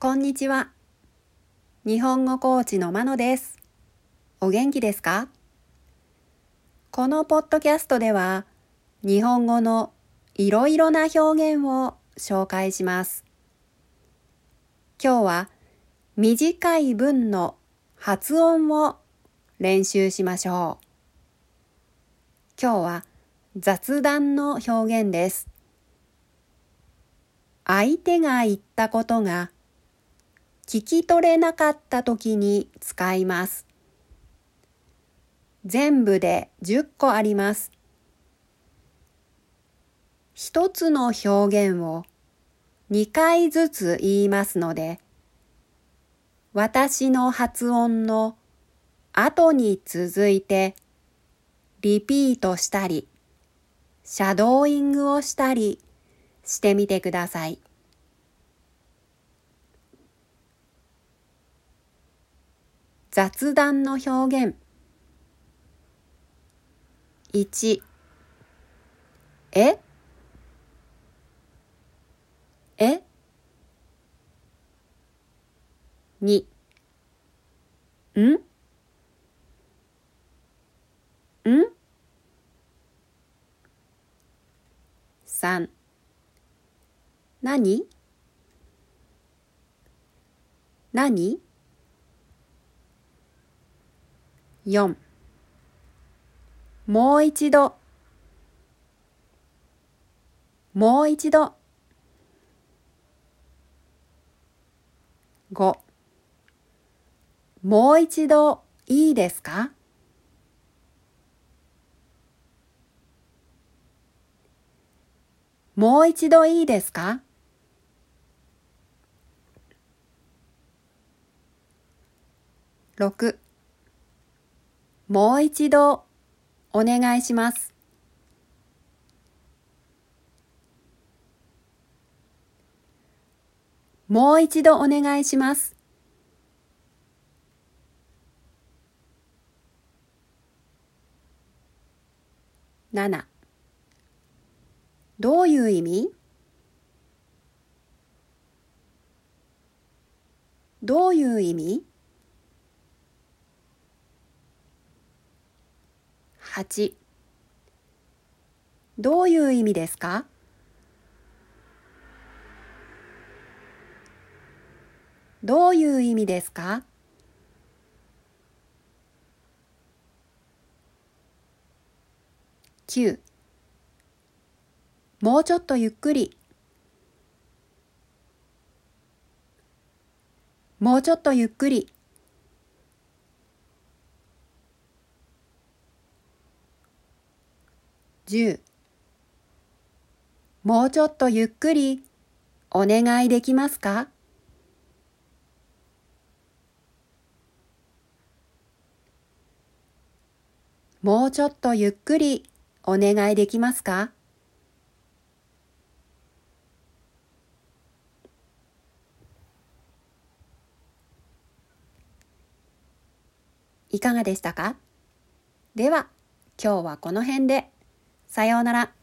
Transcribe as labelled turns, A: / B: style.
A: こんにちは。日本語コーチのまのです。お元気ですか？このポッドキャストでは、日本語のいろいろな表現を紹介します。今日は短い文の発音を練習しましょう。今日は雑談の表現です。相手が言ったことが聞き取れなかった時に使います。全部で10個あります。一つの表現を2回ずつ言いますので、私の発音の後に続いてリピートしたり、シャドーイングをしたりしてみてください。雑談の表現。1え？え？2ん？ん？3何？何？4もう一度。もう一度。5もう一度いいですか？もう一度いいですか？6もう一度お願いします。もう一度お願いします。7どういう意味？どういう意味？8どういう意味ですか？どういう意味ですか？9もうちょっとゆっくり。もうちょっとゆっくり。10もうちょっとゆっくりお願いできますか？もうちょっとゆっくりお願いできますか？いかがでしたか？では今日はこの辺で。さようなら。